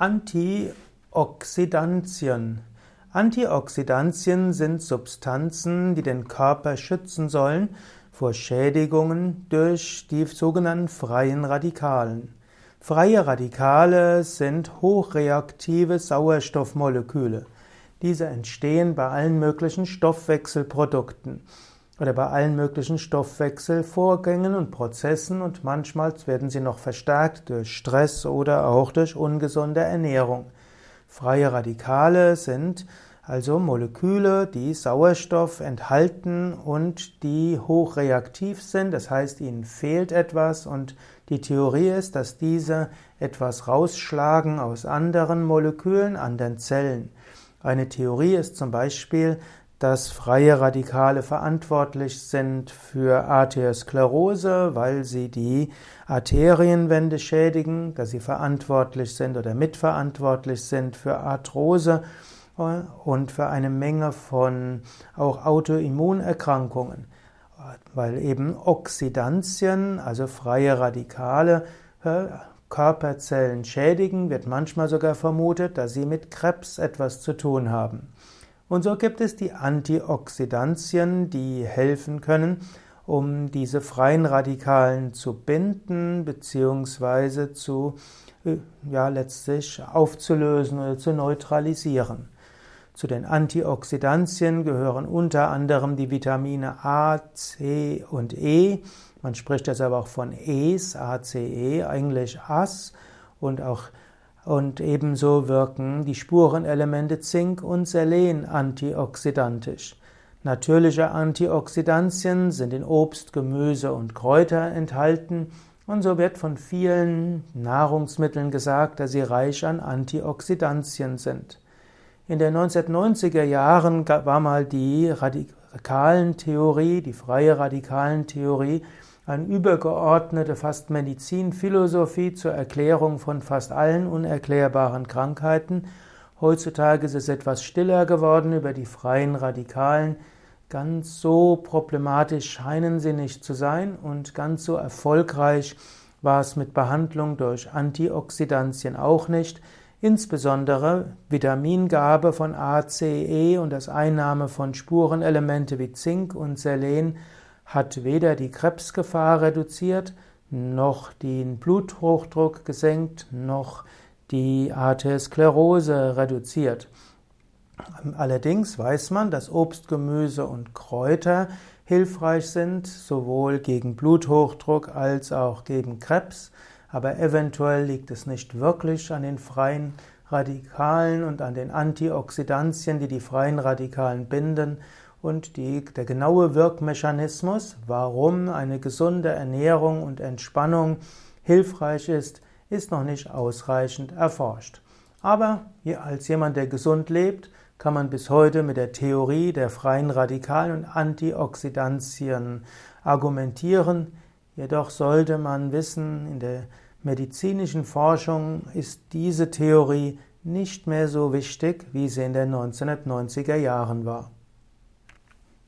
Antioxidantien. Antioxidantien sind Substanzen, die den Körper schützen sollen vor Schädigungen durch die sogenannten freien Radikalen. Freie Radikale sind hochreaktive Sauerstoffmoleküle. Diese entstehen bei allen möglichen Stoffwechselprodukten oder bei allen möglichen Stoffwechselvorgängen und Prozessen und manchmal werden sie noch verstärkt durch Stress oder auch durch ungesunde Ernährung. Freie Radikale sind also Moleküle, die Sauerstoff enthalten und die hochreaktiv sind, das heißt, ihnen fehlt etwas und die Theorie ist, dass diese etwas rausschlagen aus anderen Molekülen, anderen Zellen. Eine Theorie ist zum Beispiel, dass freie Radikale verantwortlich sind für Arteriosklerose, weil sie die Arterienwände schädigen, dass sie verantwortlich sind oder mitverantwortlich sind für Arthrose und für eine Menge von auch Autoimmunerkrankungen, weil eben Oxidantien, also freie Radikale, Körperzellen schädigen, wird manchmal sogar vermutet, dass sie mit Krebs etwas zu tun haben. Und so gibt es die Antioxidantien, die helfen können, um diese freien Radikalen zu binden bzw. zu äh, ja letztlich aufzulösen oder zu neutralisieren. Zu den Antioxidantien gehören unter anderem die Vitamine A, C und E. Man spricht jetzt aber auch von E's, ACE, Englisch As und auch und ebenso wirken die Spurenelemente Zink und Selen antioxidantisch. Natürliche Antioxidantien sind in Obst, Gemüse und Kräuter enthalten und so wird von vielen Nahrungsmitteln gesagt, dass sie reich an Antioxidantien sind. In den 1990er Jahren war mal die Radikalentheorie, die freie Radikalentheorie, eine übergeordnete fast Medizinphilosophie zur Erklärung von fast allen unerklärbaren Krankheiten. Heutzutage ist es etwas stiller geworden über die freien Radikalen. Ganz so problematisch scheinen sie nicht zu sein und ganz so erfolgreich war es mit Behandlung durch Antioxidantien auch nicht. Insbesondere Vitamingabe von A, C, E und das Einnahme von Spurenelemente wie Zink und Selen hat weder die Krebsgefahr reduziert, noch den Bluthochdruck gesenkt, noch die Arteriosklerose reduziert. Allerdings weiß man, dass Obst, Gemüse und Kräuter hilfreich sind, sowohl gegen Bluthochdruck als auch gegen Krebs, aber eventuell liegt es nicht wirklich an den freien Radikalen und an den Antioxidantien, die die freien Radikalen binden, und die, der genaue Wirkmechanismus, warum eine gesunde Ernährung und Entspannung hilfreich ist, ist noch nicht ausreichend erforscht. Aber als jemand, der gesund lebt, kann man bis heute mit der Theorie der freien Radikalen und Antioxidantien argumentieren. Jedoch sollte man wissen, in der medizinischen Forschung ist diese Theorie nicht mehr so wichtig, wie sie in den 1990er Jahren war.